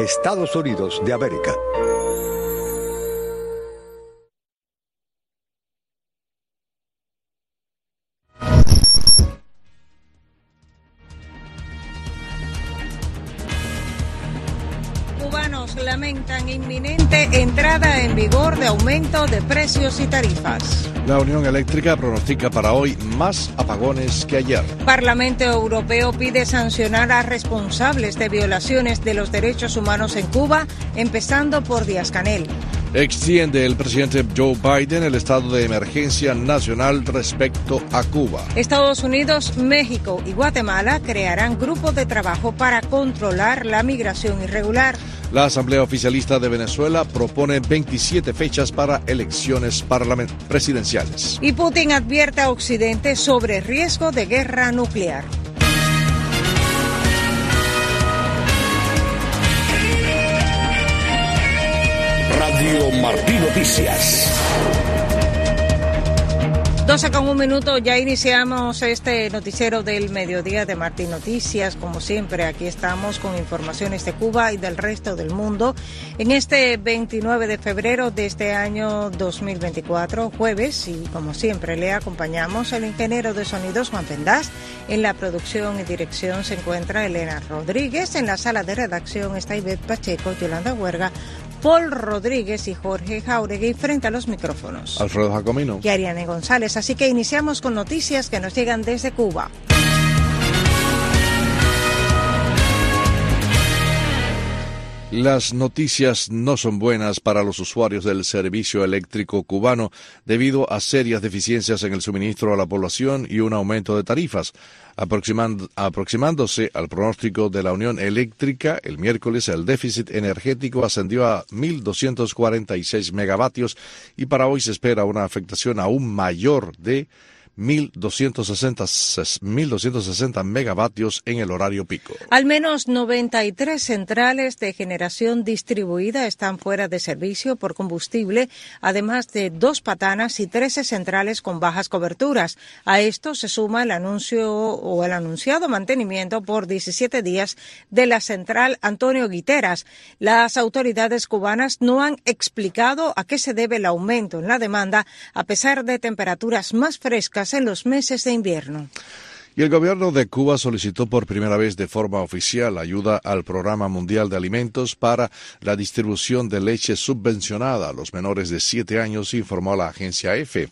Estados Unidos de América. Cubanos lamentan inminente entrada en vigor de aumento de precios y tarifas. La Unión Eléctrica pronostica para hoy más apagones que ayer. Parlamento Europeo pide sancionar a responsables de violaciones de los derechos humanos en Cuba, empezando por Díaz Canel. Extiende el presidente Joe Biden el estado de emergencia nacional respecto a Cuba. Estados Unidos, México y Guatemala crearán grupos de trabajo para controlar la migración irregular. La Asamblea Oficialista de Venezuela propone 27 fechas para elecciones presidenciales. Y Putin advierte a Occidente sobre riesgo de guerra nuclear. Radio Martí Noticias. 12 con un minuto, ya iniciamos este noticiero del mediodía de Martín Noticias. Como siempre, aquí estamos con informaciones de Cuba y del resto del mundo. En este 29 de febrero de este año 2024, jueves, y como siempre, le acompañamos el ingeniero de sonidos Juan Pendás. En la producción y dirección se encuentra Elena Rodríguez. En la sala de redacción está Ivette Pacheco, Yolanda Huerga, Paul Rodríguez y Jorge Jauregui frente a los micrófonos. Alfredo Jacomino. Y Ariane González. Así que iniciamos con noticias que nos llegan desde Cuba. Las noticias no son buenas para los usuarios del servicio eléctrico cubano debido a serias deficiencias en el suministro a la población y un aumento de tarifas. aproximándose al pronóstico de la Unión Eléctrica, el miércoles el déficit energético ascendió a 1.246 megavatios y para hoy se espera una afectación aún mayor de 1.260, megavatios en el horario pico. Al menos 93 centrales de generación distribuida están fuera de servicio por combustible, además de dos patanas y 13 centrales con bajas coberturas. A esto se suma el anuncio o el anunciado mantenimiento por 17 días de la central Antonio Guiteras. Las autoridades cubanas no han explicado a qué se debe el aumento en la demanda a pesar de temperaturas más frescas en los meses de invierno. Y el gobierno de Cuba solicitó por primera vez de forma oficial ayuda al Programa Mundial de Alimentos para la distribución de leche subvencionada a los menores de siete años, informó la agencia EFE.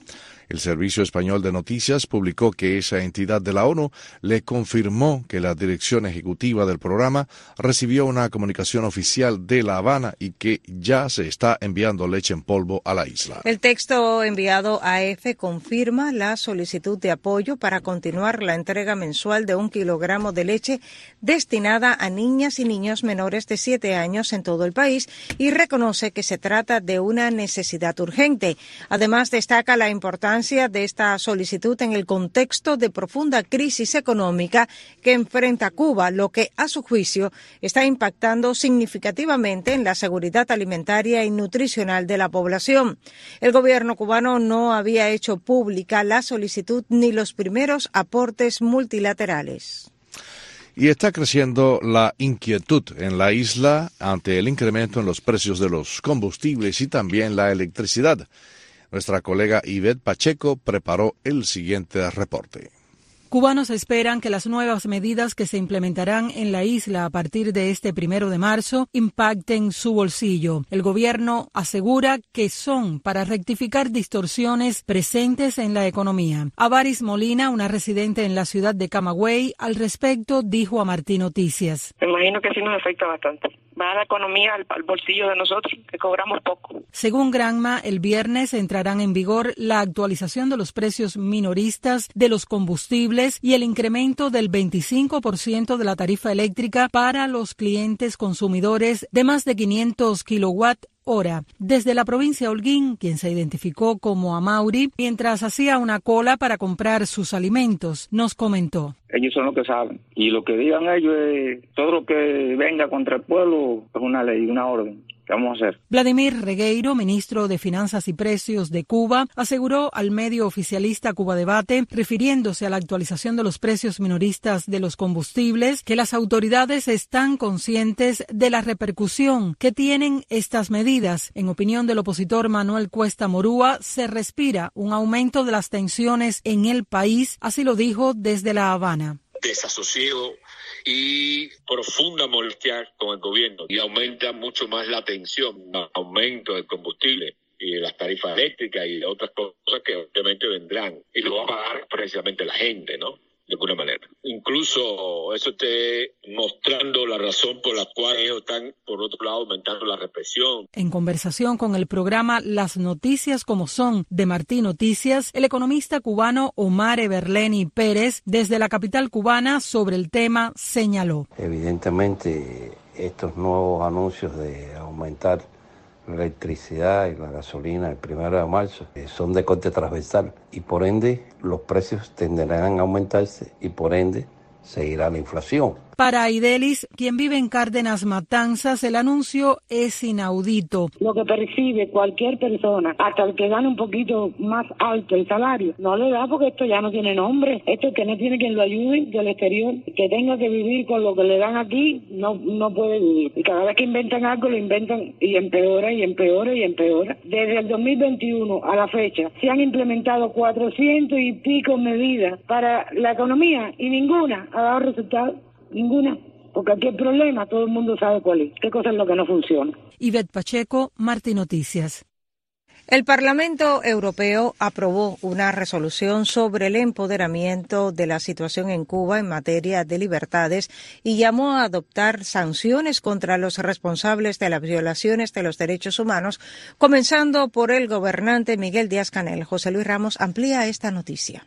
El Servicio Español de Noticias publicó que esa entidad de la ONU le confirmó que la dirección ejecutiva del programa recibió una comunicación oficial de La Habana y que ya se está enviando leche en polvo a la isla. El texto enviado a EFE confirma la solicitud de apoyo para continuar la entrega mensual de un kilogramo de leche destinada a niñas y niños menores de siete años en todo el país y reconoce que se trata de una necesidad urgente. Además, destaca la importancia de esta solicitud en el contexto de profunda crisis económica que enfrenta Cuba, lo que, a su juicio, está impactando significativamente en la seguridad alimentaria y nutricional de la población. El gobierno cubano no había hecho pública la solicitud ni los primeros aportes multilaterales y está creciendo la inquietud en la isla ante el incremento en los precios de los combustibles y también la electricidad. Nuestra colega Yvette Pacheco preparó el siguiente reporte. Cubanos esperan que las nuevas medidas que se implementarán en la isla a partir de este primero de marzo impacten su bolsillo. El gobierno asegura que son para rectificar distorsiones presentes en la economía. Avaris Molina, una residente en la ciudad de Camagüey, al respecto dijo a Martín Noticias. Me imagino que sí nos afecta bastante va a la economía al, bolsillo de nosotros, que cobramos poco. Según Granma, el viernes entrarán en vigor la actualización de los precios minoristas de los combustibles y el incremento del 25% de la tarifa eléctrica para los clientes consumidores de más de 500 kilowatt hora. Desde la provincia de Holguín, quien se identificó como Amauri, mientras hacía una cola para comprar sus alimentos, nos comentó. Ellos son los que saben. Y lo que digan ellos es, todo lo que venga contra el pueblo es una ley, una orden ¿Qué vamos a hacer? Vladimir Regueiro, ministro de Finanzas y Precios de Cuba, aseguró al medio oficialista Cuba Debate, refiriéndose a la actualización de los precios minoristas de los combustibles, que las autoridades están conscientes de la repercusión que tienen estas medidas. En opinión del opositor Manuel Cuesta Morúa, se respira un aumento de las tensiones en el país, así lo dijo desde La Habana. Desasosiego y profunda molestia con el gobierno y aumenta mucho más la tensión, aumento del combustible y las tarifas eléctricas y otras cosas que obviamente vendrán y lo va a pagar precisamente la gente, ¿no? De alguna manera. Incluso eso esté mostrando la razón por la cual ellos están, por otro lado, aumentando la represión. En conversación con el programa Las Noticias como son de Martín Noticias, el economista cubano Omar Everleni Pérez, desde la capital cubana, sobre el tema, señaló. Evidentemente, estos nuevos anuncios de aumentar la electricidad y la gasolina el primero de marzo eh, son de corte transversal y por ende los precios tenderán a aumentarse y por ende seguirá la inflación. Para Aidelis, quien vive en Cárdenas Matanzas, el anuncio es inaudito. Lo que percibe cualquier persona, hasta el que gane un poquito más alto el salario, no le da porque esto ya no tiene nombre. Esto que no tiene quien lo ayude del exterior, que tenga que vivir con lo que le dan aquí, no, no puede vivir. Y cada vez que inventan algo, lo inventan y empeora y empeora y empeora. Desde el 2021 a la fecha, se han implementado 400 y pico medidas para la economía y ninguna ha dado resultados. Ninguna. Porque aquí el problema, todo el mundo sabe cuál es. ¿Qué cosa es lo que no funciona? Ivette Pacheco, Martín Noticias. El Parlamento Europeo aprobó una resolución sobre el empoderamiento de la situación en Cuba en materia de libertades y llamó a adoptar sanciones contra los responsables de las violaciones de los derechos humanos, comenzando por el gobernante Miguel Díaz Canel. José Luis Ramos amplía esta noticia.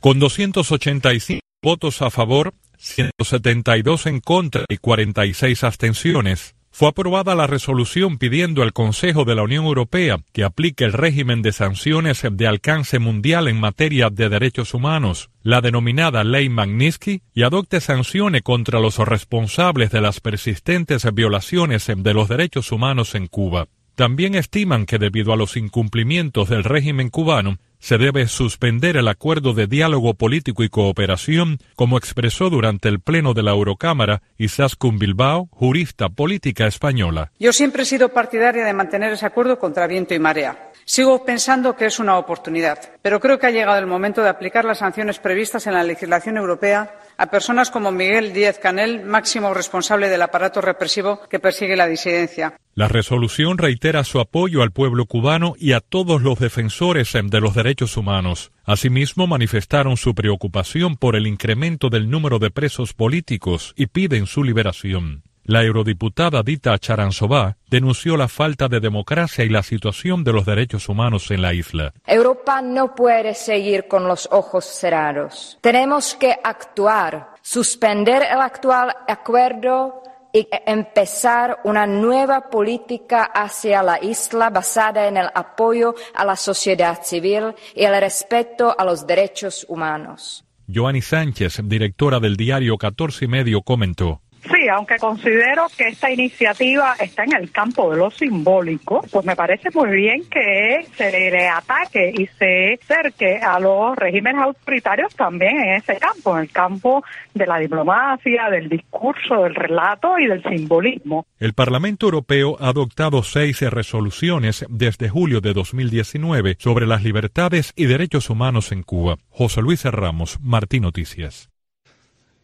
Con 285 votos a favor, 172 en contra y 46 abstenciones, fue aprobada la resolución pidiendo al Consejo de la Unión Europea que aplique el régimen de sanciones de alcance mundial en materia de derechos humanos, la denominada Ley Magnitsky, y adopte sanciones contra los responsables de las persistentes violaciones de los derechos humanos en Cuba. También estiman que debido a los incumplimientos del régimen cubano, se debe suspender el acuerdo de diálogo político y cooperación, como expresó durante el Pleno de la Eurocámara Isaskun Bilbao, jurista política española. Yo siempre he sido partidaria de mantener ese acuerdo contra viento y marea. Sigo pensando que es una oportunidad, pero creo que ha llegado el momento de aplicar las sanciones previstas en la legislación europea a personas como Miguel Díaz Canel, máximo responsable del aparato represivo que persigue la disidencia. La resolución reitera su apoyo al pueblo cubano y a todos los defensores de los derechos humanos. Asimismo, manifestaron su preocupación por el incremento del número de presos políticos y piden su liberación. La eurodiputada Dita Charanzová denunció la falta de democracia y la situación de los derechos humanos en la isla. Europa no puede seguir con los ojos cerrados. Tenemos que actuar, suspender el actual acuerdo y empezar una nueva política hacia la isla basada en el apoyo a la sociedad civil y el respeto a los derechos humanos. Joanny Sánchez, directora del diario 14 y medio, comentó. Aunque considero que esta iniciativa está en el campo de lo simbólico, pues me parece muy bien que se le ataque y se acerque a los regímenes autoritarios también en ese campo, en el campo de la diplomacia, del discurso, del relato y del simbolismo. El Parlamento Europeo ha adoptado seis resoluciones desde julio de 2019 sobre las libertades y derechos humanos en Cuba. José Luis Ramos, Martín Noticias.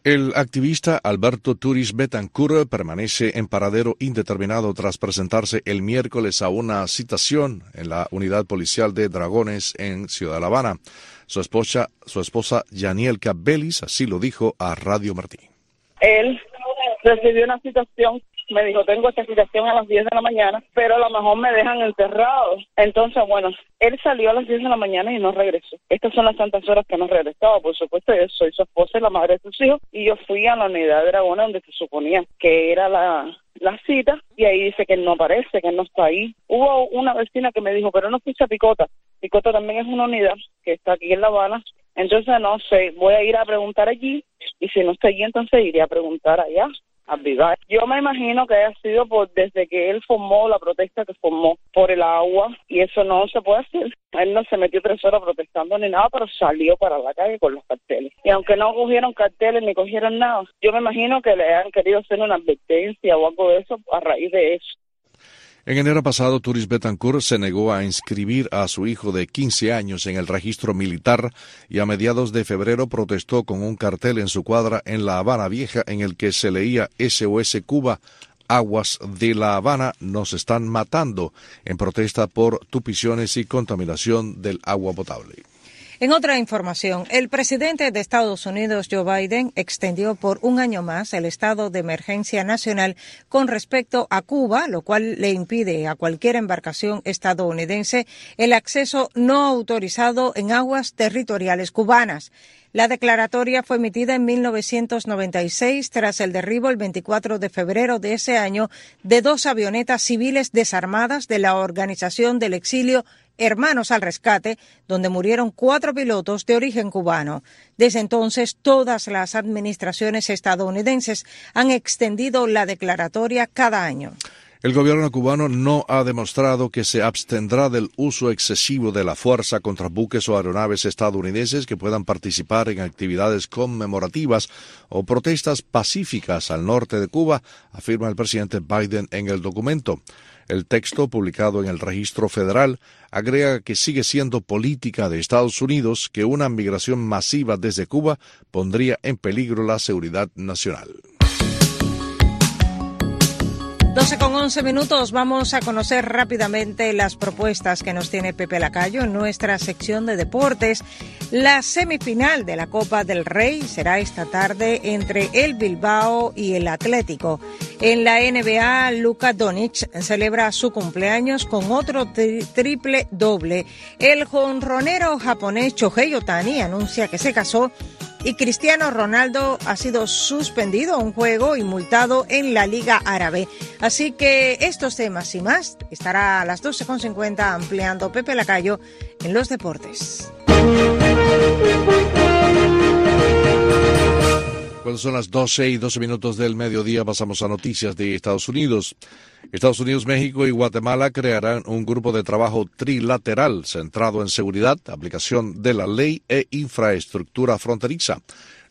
El activista Alberto Turis Betancourt permanece en paradero indeterminado tras presentarse el miércoles a una citación en la unidad policial de Dragones en Ciudad La Habana. Su esposa, su esposa Yaniel Cabelis así lo dijo a Radio Martín. Él recibió una citación me dijo, tengo esta citación a las 10 de la mañana, pero a lo mejor me dejan enterrado. Entonces, bueno, él salió a las 10 de la mañana y no regresó. Estas son las tantas horas que no regresaba. Por supuesto, yo soy su esposa y la madre de sus hijos, y yo fui a la unidad de Dragona donde se suponía que era la, la cita, y ahí dice que él no aparece, que él no está ahí. Hubo una vecina que me dijo, pero no fuiste a Picota. Picota también es una unidad que está aquí en La Habana. Entonces, no sé, voy a ir a preguntar allí, y si no está allí, entonces iré a preguntar allá Yo me imagino que haya sido por desde que él formó la protesta que formó por el agua y eso no se puede hacer. Él no se metió tres horas protestando ni nada, pero salió para la calle con los carteles. Y aunque no cogieron carteles ni cogieron nada, yo me imagino que le han querido hacer una advertencia o algo de eso a raíz de eso. En enero pasado, Turis Betancourt se negó a inscribir a su hijo de 15 años en el registro militar y a mediados de febrero protestó con un cartel en su cuadra en La Habana Vieja en el que se leía SOS Cuba, aguas de La Habana nos están matando en protesta por tupiciones y contaminación del agua potable. En otra información, el presidente de Estados Unidos, Joe Biden, extendió por un año más el estado de emergencia nacional con respecto a Cuba, lo cual le impide a cualquier embarcación estadounidense el acceso no autorizado en aguas territoriales cubanas. La declaratoria fue emitida en 1996 tras el derribo el 24 de febrero de ese año de dos avionetas civiles desarmadas de la Organización del Exilio Hermanos al Rescate, donde murieron cuatro pilotos de origen cubano. Desde entonces, todas las administraciones estadounidenses han extendido la declaratoria cada año. El gobierno cubano no ha demostrado que se abstendrá del uso excesivo de la fuerza contra buques o aeronaves estadounidenses que puedan participar en actividades conmemorativas o protestas pacíficas al norte de Cuba, afirma el presidente Biden en el documento. El texto, publicado en el registro federal, agrega que sigue siendo política de Estados Unidos que una migración masiva desde Cuba pondría en peligro la seguridad nacional. 12 con 11 minutos. Vamos a conocer rápidamente las propuestas que nos tiene Pepe Lacayo en nuestra sección de deportes. La semifinal de la Copa del Rey será esta tarde entre el Bilbao y el Atlético. En la NBA, Luka Donic celebra su cumpleaños con otro triple doble. El jonronero japonés Shohei Otani anuncia que se casó y Cristiano Ronaldo ha sido suspendido a un juego y multado en la Liga Árabe. Así que estos temas y más estará a las 12.50 ampliando Pepe Lacayo en los deportes. Cuando son las 12 y 12 minutos del mediodía, pasamos a noticias de Estados Unidos. Estados Unidos, México y Guatemala crearán un grupo de trabajo trilateral centrado en seguridad, aplicación de la ley e infraestructura fronteriza.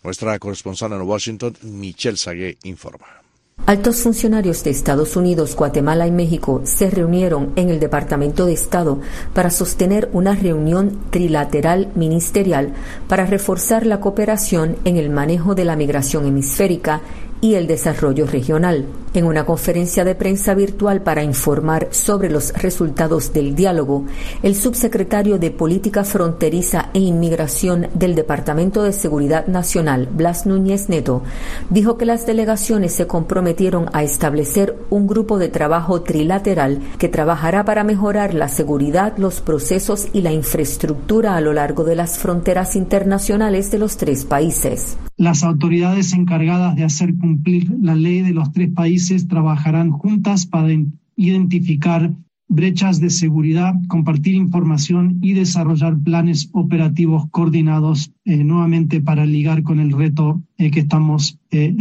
Nuestra corresponsal en Washington, Michelle Sagué, informa. Altos funcionarios de Estados Unidos, Guatemala y México se reunieron en el Departamento de Estado para sostener una reunión trilateral ministerial para reforzar la cooperación en el manejo de la migración hemisférica y el desarrollo regional. En una conferencia de prensa virtual para informar sobre los resultados del diálogo, el subsecretario de Política Fronteriza e Inmigración del Departamento de Seguridad Nacional, Blas Núñez Neto, dijo que las delegaciones se comprometieron a establecer un grupo de trabajo trilateral que trabajará para mejorar la seguridad, los procesos y la infraestructura a lo largo de las fronteras internacionales de los tres países. Las autoridades encargadas de hacer cumplir la ley de los tres países trabajarán juntas para identificar brechas de seguridad, compartir información y desarrollar planes operativos coordinados eh, nuevamente para ligar con el reto eh, que estamos eh,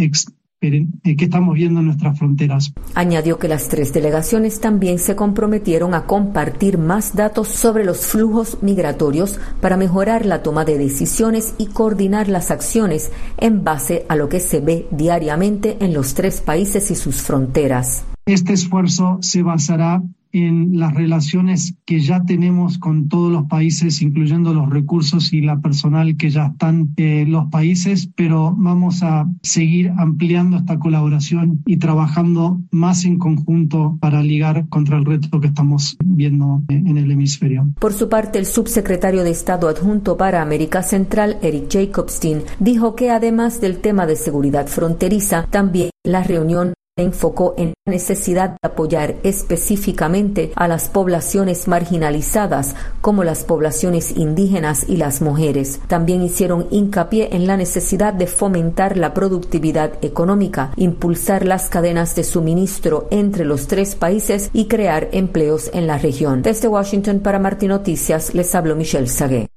que estamos viendo en nuestras fronteras. Añadió que las tres delegaciones también se comprometieron a compartir más datos sobre los flujos migratorios para mejorar la toma de decisiones y coordinar las acciones en base a lo que se ve diariamente en los tres países y sus fronteras. Este esfuerzo se basará en las relaciones que ya tenemos con todos los países, incluyendo los recursos y la personal que ya están en los países, pero vamos a seguir ampliando esta colaboración y trabajando más en conjunto para ligar contra el reto que estamos viendo en el hemisferio. Por su parte, el subsecretario de Estado adjunto para América Central, Eric Jacobstein, dijo que además del tema de seguridad fronteriza, también la reunión enfocó en la necesidad de apoyar específicamente a las poblaciones marginalizadas como las poblaciones indígenas y las mujeres. También hicieron hincapié en la necesidad de fomentar la productividad económica, impulsar las cadenas de suministro entre los tres países y crear empleos en la región. Desde Washington para Martín Noticias les hablo Michelle Sagué.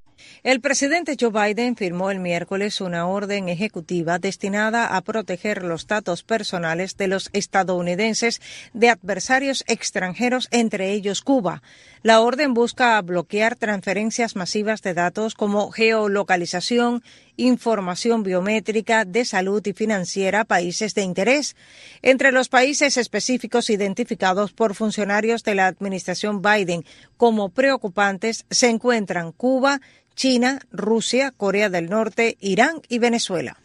El presidente Joe Biden firmó el miércoles una orden ejecutiva destinada a proteger los datos personales de los estadounidenses de adversarios extranjeros, entre ellos Cuba. La orden busca bloquear transferencias masivas de datos como geolocalización, información biométrica, de salud y financiera a países de interés. Entre los países específicos identificados por funcionarios de la administración Biden como preocupantes se encuentran Cuba, China, Rusia, Corea del Norte, Irán y Venezuela.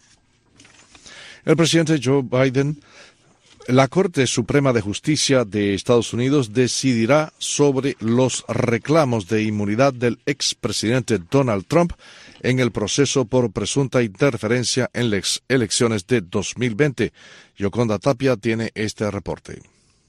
El presidente Joe Biden la Corte Suprema de Justicia de Estados Unidos decidirá sobre los reclamos de inmunidad del expresidente Donald Trump en el proceso por presunta interferencia en las elecciones de 2020. Yoconda Tapia tiene este reporte.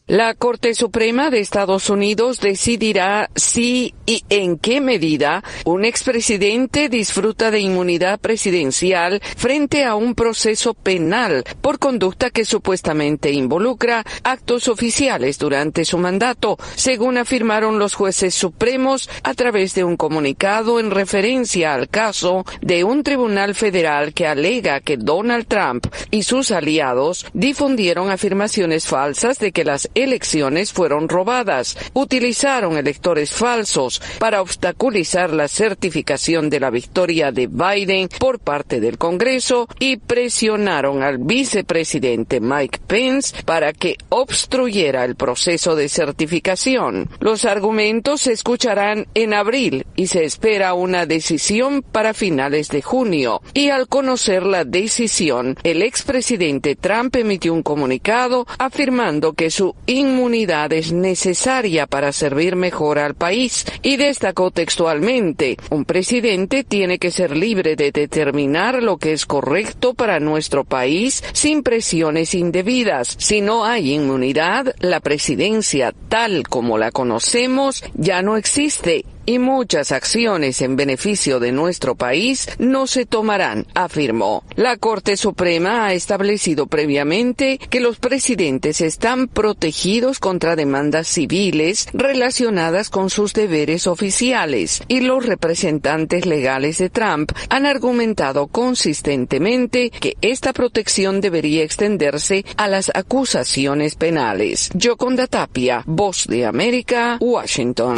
La Corte Suprema de Estados Unidos decidirá si y en qué medida un expresidente disfruta de inmunidad presidencial frente a un proceso penal por conducta que supuestamente involucra actos oficiales durante su mandato, según afirmaron los jueces supremos a través de un comunicado en referencia al caso de un tribunal federal que alega que Donald Trump y sus aliados difundieron afirmaciones falsas de que las elecciones fueron robadas, utilizaron electores falsos para obstaculizar la certificación de la victoria de Biden por parte del Congreso y presionaron al vicepresidente Mike Pence para que obstruyera el proceso de certificación. Los argumentos se escucharán en abril y se espera una decisión para finales de junio. Y al conocer la decisión, el expresidente Trump emitió un comunicado afirmando que su inmunidad es necesaria para servir mejor al país y destacó textualmente, un presidente tiene que ser libre de determinar lo que es correcto para nuestro país sin presiones indebidas. Si no hay inmunidad, la presidencia tal como la conocemos ya no existe y muchas acciones en beneficio de nuestro país no se tomarán, afirmó. La Corte Suprema ha establecido previamente que los presidentes están protegidos contra demandas civiles relacionadas con sus deberes oficiales y los representantes legales de Trump han argumentado consistentemente que esta protección debería extenderse a las acusaciones penales. Yoconda Tapia, Voz de América, Washington.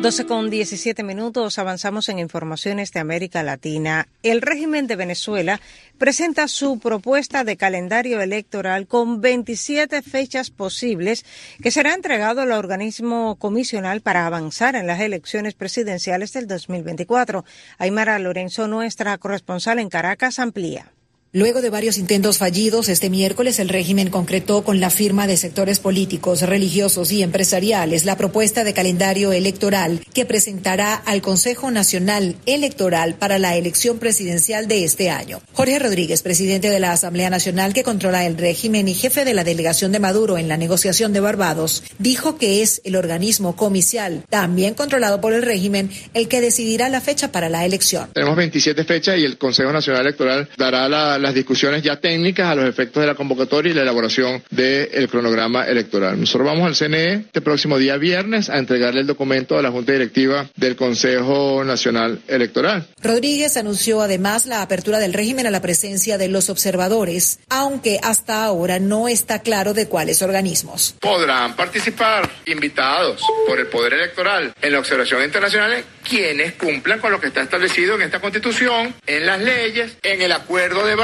12 con 17 minutos avanzamos en informaciones de América Latina. El régimen de Venezuela presenta su propuesta de calendario electoral con 27 fechas posibles que será entregado al organismo comisional para avanzar en las elecciones presidenciales del 2024. Aymara Lorenzo, nuestra corresponsal en Caracas, amplía. Luego de varios intentos fallidos, este miércoles el régimen concretó con la firma de sectores políticos, religiosos y empresariales la propuesta de calendario electoral que presentará al Consejo Nacional Electoral para la elección presidencial de este año. Jorge Rodríguez, presidente de la Asamblea Nacional que controla el régimen y jefe de la delegación de Maduro en la negociación de Barbados, dijo que es el organismo comicial, también controlado por el régimen, el que decidirá la fecha para la elección. Tenemos 27 fechas y el Consejo Nacional Electoral dará la las discusiones ya técnicas a los efectos de la convocatoria y la elaboración del cronograma electoral. Nosotros vamos al CNE este próximo día viernes a entregarle el documento a la Junta Directiva del Consejo Nacional Electoral. Rodríguez anunció además la apertura del régimen a la presencia de los observadores, aunque hasta ahora no está claro de cuáles organismos. Podrán participar invitados por el Poder Electoral en la observación internacional quienes cumplan con lo que está establecido en esta Constitución, en las leyes, en el Acuerdo de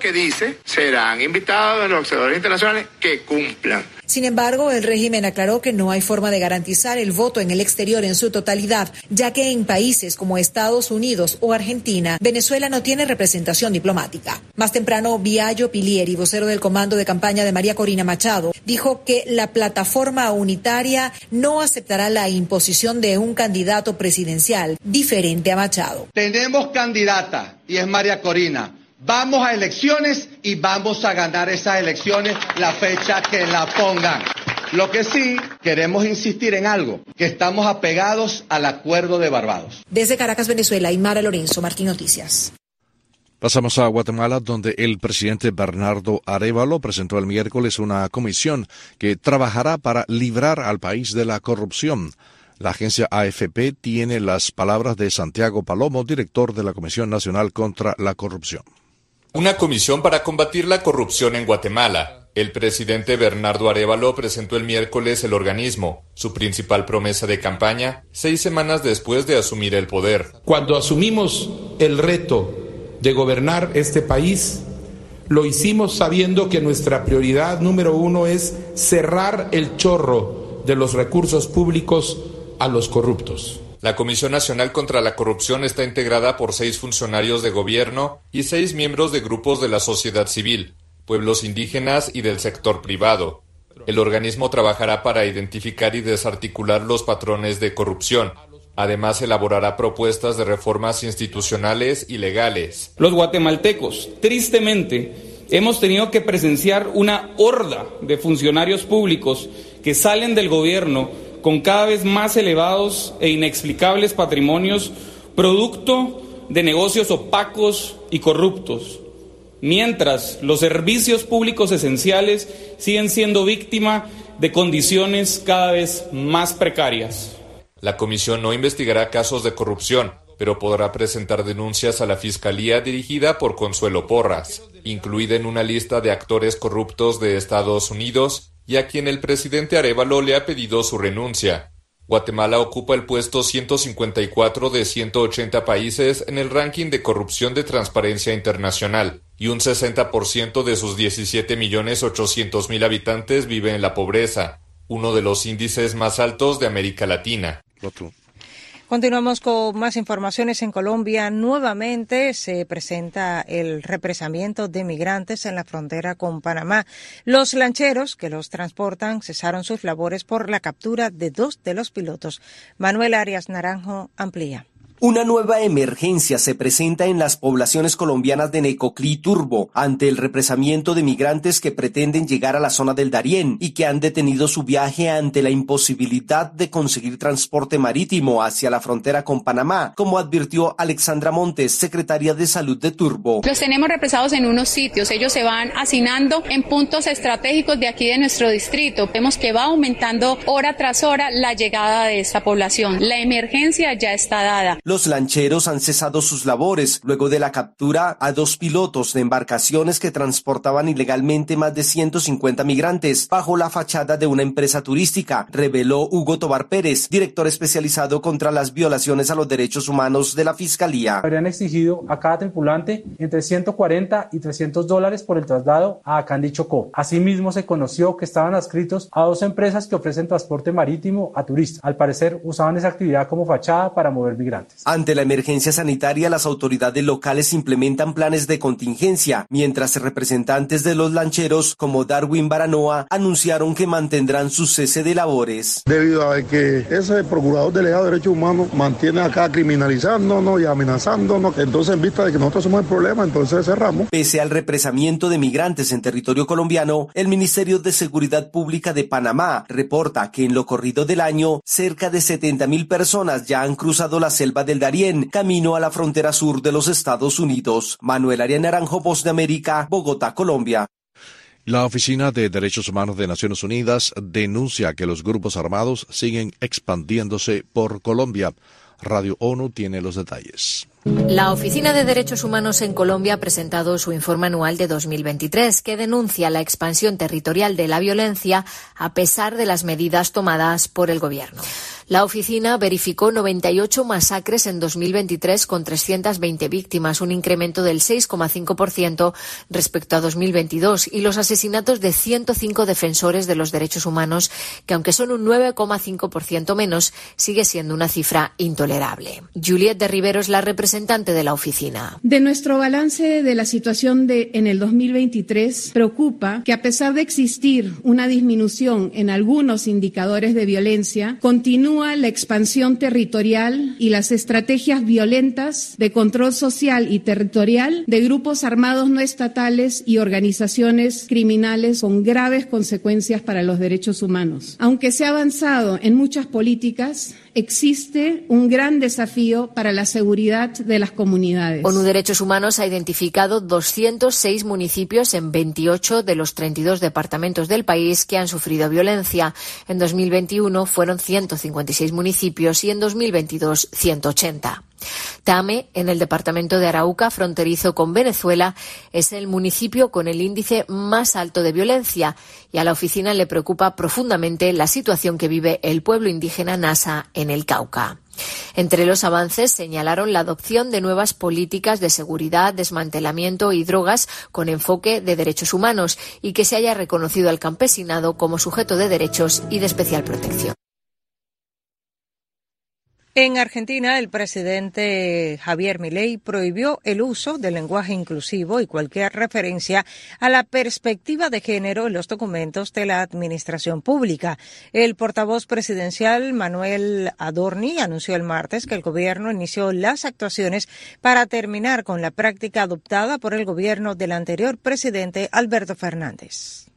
Que dice serán invitados los observadores internacionales que cumplan. Sin embargo, el régimen aclaró que no hay forma de garantizar el voto en el exterior en su totalidad, ya que en países como Estados Unidos o Argentina, Venezuela no tiene representación diplomática. Más temprano, Viallo Pilieri, vocero del comando de campaña de María Corina Machado, dijo que la plataforma unitaria no aceptará la imposición de un candidato presidencial diferente a Machado. Tenemos candidata y es María Corina Vamos a elecciones y vamos a ganar esas elecciones la fecha que la pongan. Lo que sí queremos insistir en algo, que estamos apegados al acuerdo de Barbados. Desde Caracas, Venezuela, Mara Lorenzo, Martín Noticias. Pasamos a Guatemala, donde el presidente Bernardo Arevalo presentó el miércoles una comisión que trabajará para librar al país de la corrupción. La agencia AFP tiene las palabras de Santiago Palomo, director de la Comisión Nacional contra la Corrupción. Una comisión para combatir la corrupción en Guatemala. El presidente Bernardo Arevalo presentó el miércoles el organismo, su principal promesa de campaña, seis semanas después de asumir el poder. Cuando asumimos el reto de gobernar este país, lo hicimos sabiendo que nuestra prioridad número uno es cerrar el chorro de los recursos públicos a los corruptos. La Comisión Nacional contra la Corrupción está integrada por seis funcionarios de gobierno y seis miembros de grupos de la sociedad civil, pueblos indígenas y del sector privado. El organismo trabajará para identificar y desarticular los patrones de corrupción, Además, elaborará propuestas de reformas institucionales y legales. Los guatemaltecos, tristemente, hemos tenido que presenciar una horda de funcionarios públicos que salen del gobierno con cada vez más elevados e inexplicables patrimonios, producto de negocios opacos y corruptos, mientras los servicios públicos esenciales siguen siendo víctima de condiciones cada vez más precarias. La comisión no investigará casos de corrupción, pero podrá presentar denuncias a la Fiscalía dirigida por Consuelo Porras, incluida en una lista de actores corruptos de Estados Unidos y a quien el presidente Arevalo le ha pedido su renuncia. Guatemala ocupa el puesto 154 de 180 países en el ranking de corrupción de Transparencia Internacional, y un 60% de sus 17.800.000 habitantes vive en la pobreza, uno de los índices más altos de América Latina. Continuamos con más informaciones en Colombia. Nuevamente se presenta el represamiento de migrantes en la frontera con Panamá. Los lancheros que los transportan cesaron sus labores por la captura de dos de los pilotos. Manuel Arias Naranjo amplía. Una nueva emergencia se presenta en las poblaciones colombianas de Necoclí Turbo ante el represamiento de migrantes que pretenden llegar a la zona del Darién y que han detenido su viaje ante la imposibilidad de conseguir transporte marítimo hacia la frontera con Panamá, como advirtió Alexandra Montes, secretaria de Salud de Turbo. Los tenemos represados en unos sitios, ellos se van hacinando en puntos estratégicos de aquí de nuestro distrito. Vemos que va aumentando hora tras hora la llegada de esta población. La emergencia ya está dada. Lancheros han cesado sus labores luego de la captura a dos pilotos de embarcaciones que transportaban ilegalmente más de 150 migrantes bajo la fachada de una empresa turística, reveló Hugo Tobar Pérez, director especializado contra las violaciones a los derechos humanos de la Fiscalía. Habrían exigido a cada tripulante entre 140 y 300 dólares por el traslado a Candy Chocó. Asimismo, se conoció que estaban adscritos a dos empresas que ofrecen transporte marítimo a turistas. Al parecer, usaban esa actividad como fachada para mover migrantes. Ante la emergencia sanitaria, las autoridades locales implementan planes de contingencia, mientras representantes de los lancheros como Darwin Baranoa anunciaron que mantendrán su cese de labores. Debido a que ese procurador delegado de derechos humanos mantiene acá criminalizándonos y amenazándonos, entonces en vista de que nosotros somos el problema, entonces cerramos. Pese al represamiento de migrantes en territorio colombiano, el Ministerio de Seguridad Pública de Panamá reporta que en lo corrido del año, cerca de 70 mil personas ya han cruzado la selva de Darién, camino a la frontera sur de los Estados Unidos. Manuel Arias Naranjo, Voz de América, Bogotá, Colombia. La Oficina de Derechos Humanos de Naciones Unidas denuncia que los grupos armados siguen expandiéndose por Colombia. Radio ONU tiene los detalles. La Oficina de Derechos Humanos en Colombia ha presentado su informe anual de 2023 que denuncia la expansión territorial de la violencia a pesar de las medidas tomadas por el Gobierno. La oficina verificó 98 masacres en 2023 con 320 víctimas, un incremento del 6,5% respecto a 2022, y los asesinatos de 105 defensores de los derechos humanos, que aunque son un 9,5% menos, sigue siendo una cifra intolerable. Juliette de Rivero es la representante de la oficina. De nuestro balance de la situación en el 2023, preocupa que a pesar de existir una disminución en algunos indicadores de violencia, continúa la expansión territorial y las estrategias violentas de control social y territorial de grupos armados no estatales y organizaciones criminales con graves consecuencias para los derechos humanos. Aunque se ha avanzado en muchas políticas, existe un gran desafío para la seguridad de las comunidades. ONU Derechos Humanos ha identificado 206 municipios en 28 de los 32 departamentos del país que han sufrido violencia. En 2021 fueron 156 municipios y en 2022 180. Tame, en el departamento de Arauca, fronterizo con Venezuela, es el municipio con el índice más alto de violencia y a la oficina le preocupa profundamente la situación que vive el pueblo indígena Nasa en el Cauca. Entre los avances señalaron la adopción de nuevas políticas de seguridad, desmantelamiento y drogas con enfoque de derechos humanos y que se haya reconocido al campesinado como sujeto de derechos y de especial protección. En Argentina, el presidente Javier Milei prohibió el uso del lenguaje inclusivo y cualquier referencia a la perspectiva de género en los documentos de la administración pública. El portavoz presidencial Manuel Adorni anunció el martes que el gobierno inició las actuaciones para terminar con la práctica adoptada por el gobierno del anterior presidente Alberto Fernández.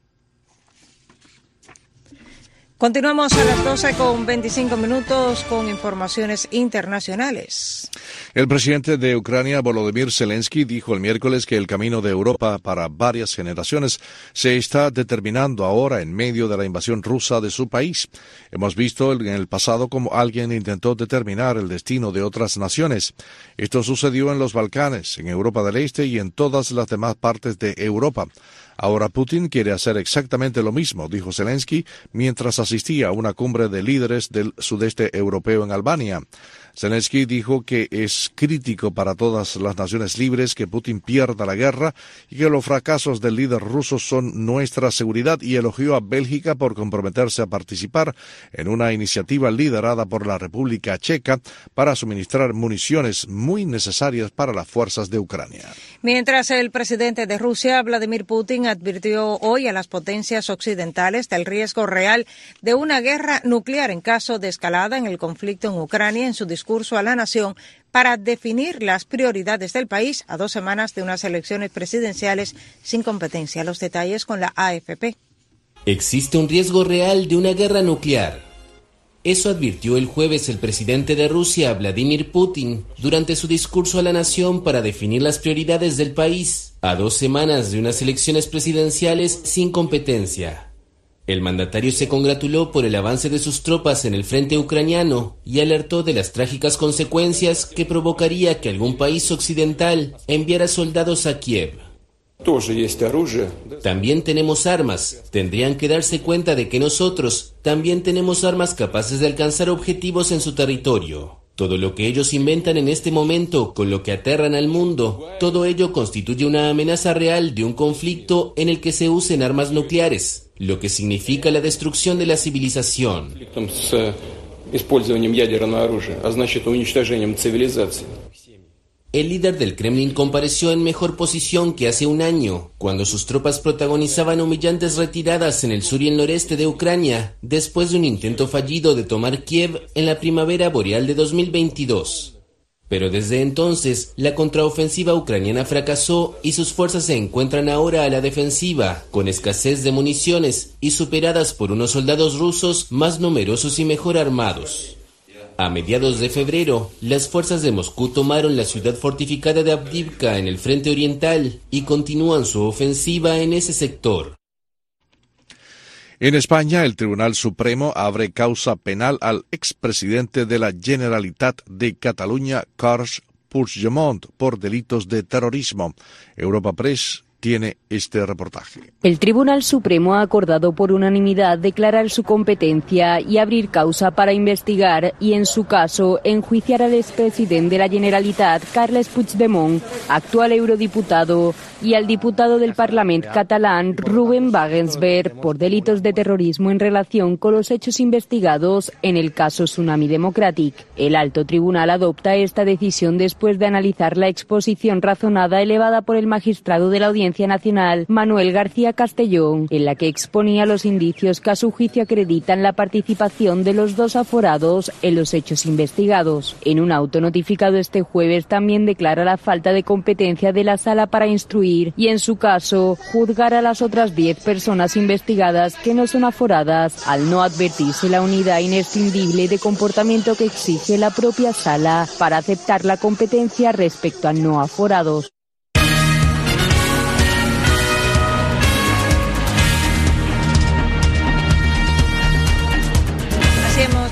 Continuamos a las 12 con 25 minutos con informaciones internacionales. El presidente de Ucrania, Volodymyr Zelensky, dijo el miércoles que el camino de Europa para varias generaciones se está determinando ahora en medio de la invasión rusa de su país. Hemos visto en el pasado cómo alguien intentó determinar el destino de otras naciones. Esto sucedió en los Balcanes, en Europa del Este y en todas las demás partes de Europa. Ahora Putin quiere hacer exactamente lo mismo, dijo Zelensky mientras asistía a una cumbre de líderes del sudeste europeo en Albania. Zelensky dijo que es crítico para todas las naciones libres que Putin pierda la guerra y que los fracasos del líder ruso son nuestra seguridad y elogió a Bélgica por comprometerse a participar en una iniciativa liderada por la República Checa para suministrar municiones muy necesarias para las fuerzas de Ucrania. Mientras el presidente de Rusia, Vladimir Putin, advirtió hoy a las potencias occidentales del riesgo real de una guerra nuclear en caso de escalada en el conflicto en Ucrania en su discurso discurso a la nación para definir las prioridades del país a dos semanas de unas elecciones presidenciales sin competencia. Los detalles con la AFP. Existe un riesgo real de una guerra nuclear. Eso advirtió el jueves el presidente de Rusia, Vladimir Putin, durante su discurso a la nación para definir las prioridades del país, a dos semanas de unas elecciones presidenciales sin competencia. El mandatario se congratuló por el avance de sus tropas en el frente ucraniano y alertó de las trágicas consecuencias que provocaría que algún país occidental enviara soldados a Kiev. También tenemos armas. Tendrían que darse cuenta de que nosotros también tenemos armas capaces de alcanzar objetivos en su territorio. Todo lo que ellos inventan en este momento, con lo que aterran al mundo, todo ello constituye una amenaza real de un conflicto en el que se usen armas nucleares lo que significa la destrucción de la civilización. El líder del Kremlin compareció en mejor posición que hace un año, cuando sus tropas protagonizaban humillantes retiradas en el sur y el noreste de Ucrania, después de un intento fallido de tomar Kiev en la primavera boreal de 2022. Pero desde entonces, la contraofensiva ucraniana fracasó y sus fuerzas se encuentran ahora a la defensiva, con escasez de municiones y superadas por unos soldados rusos más numerosos y mejor armados. A mediados de febrero, las fuerzas de Moscú tomaron la ciudad fortificada de Avdivka en el frente oriental y continúan su ofensiva en ese sector. En España, el Tribunal Supremo abre causa penal al expresidente de la Generalitat de Cataluña, Carles Puigdemont, por delitos de terrorismo. Europa Press tiene este reportaje. El Tribunal Supremo ha acordado por unanimidad declarar su competencia y abrir causa para investigar y, en su caso, enjuiciar al expresidente de la Generalitat, Carles Puigdemont, actual eurodiputado, y al diputado del Parlamento catalán, Ruben Wagensberg, por delitos de terrorismo en relación con los hechos investigados en el caso Tsunami Democratic. El alto tribunal adopta esta decisión después de analizar la exposición razonada elevada por el magistrado de la audiencia Nacional, Manuel García Castellón, en la que exponía los indicios que a su juicio acreditan la participación de los dos aforados en los hechos investigados. En un auto notificado este jueves también declara la falta de competencia de la sala para instruir y, en su caso, juzgar a las otras diez personas investigadas que no son aforadas al no advertirse la unidad inescindible de comportamiento que exige la propia sala para aceptar la competencia respecto a no aforados.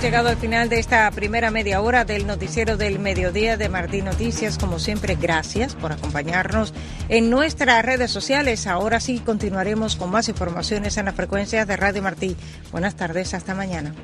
Llegado al final de esta primera media hora del noticiero del mediodía de Martín Noticias. Como siempre, gracias por acompañarnos en nuestras redes sociales. Ahora sí continuaremos con más informaciones en la frecuencia de Radio Martí. Buenas tardes, hasta mañana.